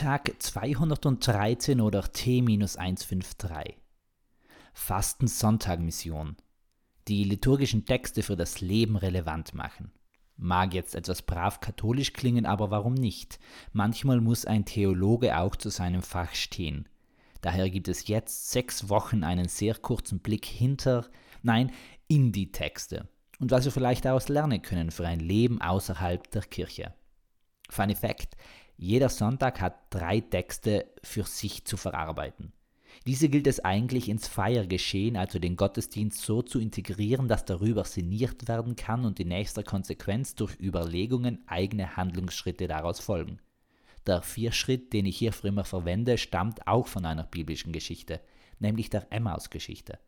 Tag 213 oder T-153. Fastensonntag-Mission. Die liturgischen Texte für das Leben relevant machen. Mag jetzt etwas brav katholisch klingen, aber warum nicht? Manchmal muss ein Theologe auch zu seinem Fach stehen. Daher gibt es jetzt sechs Wochen einen sehr kurzen Blick hinter, nein, in die Texte und was wir vielleicht daraus lernen können für ein Leben außerhalb der Kirche. Fun Fact, jeder Sonntag hat drei Texte für sich zu verarbeiten. Diese gilt es eigentlich ins Feiergeschehen, also den Gottesdienst, so zu integrieren, dass darüber sinniert werden kann und in nächster Konsequenz durch Überlegungen eigene Handlungsschritte daraus folgen. Der Vierschritt, den ich hier für immer verwende, stammt auch von einer biblischen Geschichte, nämlich der Emmaus-Geschichte.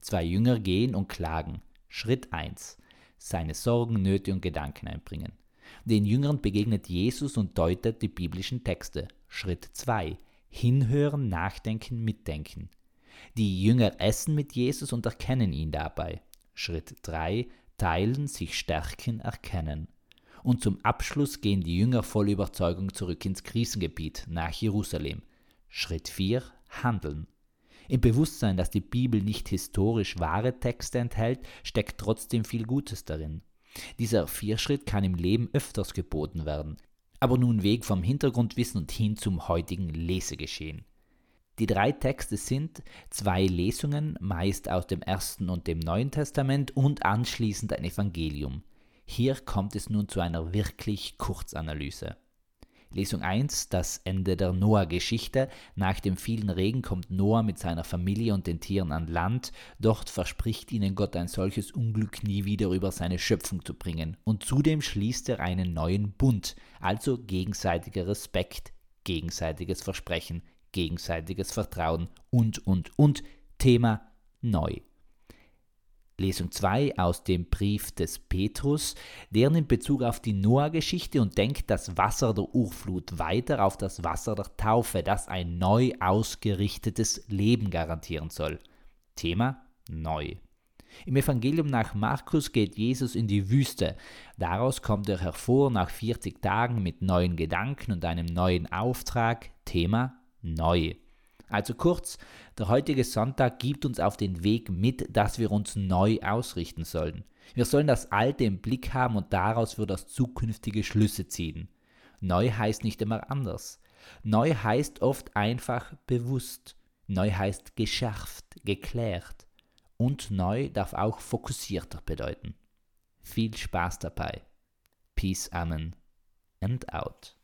Zwei Jünger gehen und klagen. Schritt 1. Seine Sorgen, Nöte und Gedanken einbringen. Den Jüngern begegnet Jesus und deutet die biblischen Texte. Schritt 2. Hinhören, nachdenken, mitdenken. Die Jünger essen mit Jesus und erkennen ihn dabei. Schritt 3. Teilen, sich stärken, erkennen. Und zum Abschluss gehen die Jünger voll Überzeugung zurück ins Krisengebiet, nach Jerusalem. Schritt 4. Handeln. Im Bewusstsein, dass die Bibel nicht historisch wahre Texte enthält, steckt trotzdem viel Gutes darin. Dieser Vierschritt kann im Leben öfters geboten werden, aber nun Weg vom Hintergrundwissen und hin zum heutigen Lesegeschehen. Die drei Texte sind zwei Lesungen, meist aus dem Ersten und dem Neuen Testament und anschließend ein Evangelium. Hier kommt es nun zu einer wirklich Kurzanalyse. Lesung 1, das Ende der Noah-Geschichte. Nach dem vielen Regen kommt Noah mit seiner Familie und den Tieren an Land. Dort verspricht ihnen Gott ein solches Unglück nie wieder über seine Schöpfung zu bringen. Und zudem schließt er einen neuen Bund, also gegenseitiger Respekt, gegenseitiges Versprechen, gegenseitiges Vertrauen und, und, und. Thema neu. Lesung 2 aus dem Brief des Petrus, der nimmt Bezug auf die Noah-Geschichte und denkt das Wasser der Urflut weiter auf das Wasser der Taufe, das ein neu ausgerichtetes Leben garantieren soll. Thema neu. Im Evangelium nach Markus geht Jesus in die Wüste. Daraus kommt er hervor nach 40 Tagen mit neuen Gedanken und einem neuen Auftrag. Thema neu. Also kurz, der heutige Sonntag gibt uns auf den Weg mit, dass wir uns neu ausrichten sollen. Wir sollen das Alte im Blick haben und daraus für das zukünftige Schlüsse ziehen. Neu heißt nicht immer anders. Neu heißt oft einfach bewusst. Neu heißt geschärft, geklärt. Und neu darf auch fokussierter bedeuten. Viel Spaß dabei. Peace, Amen and out.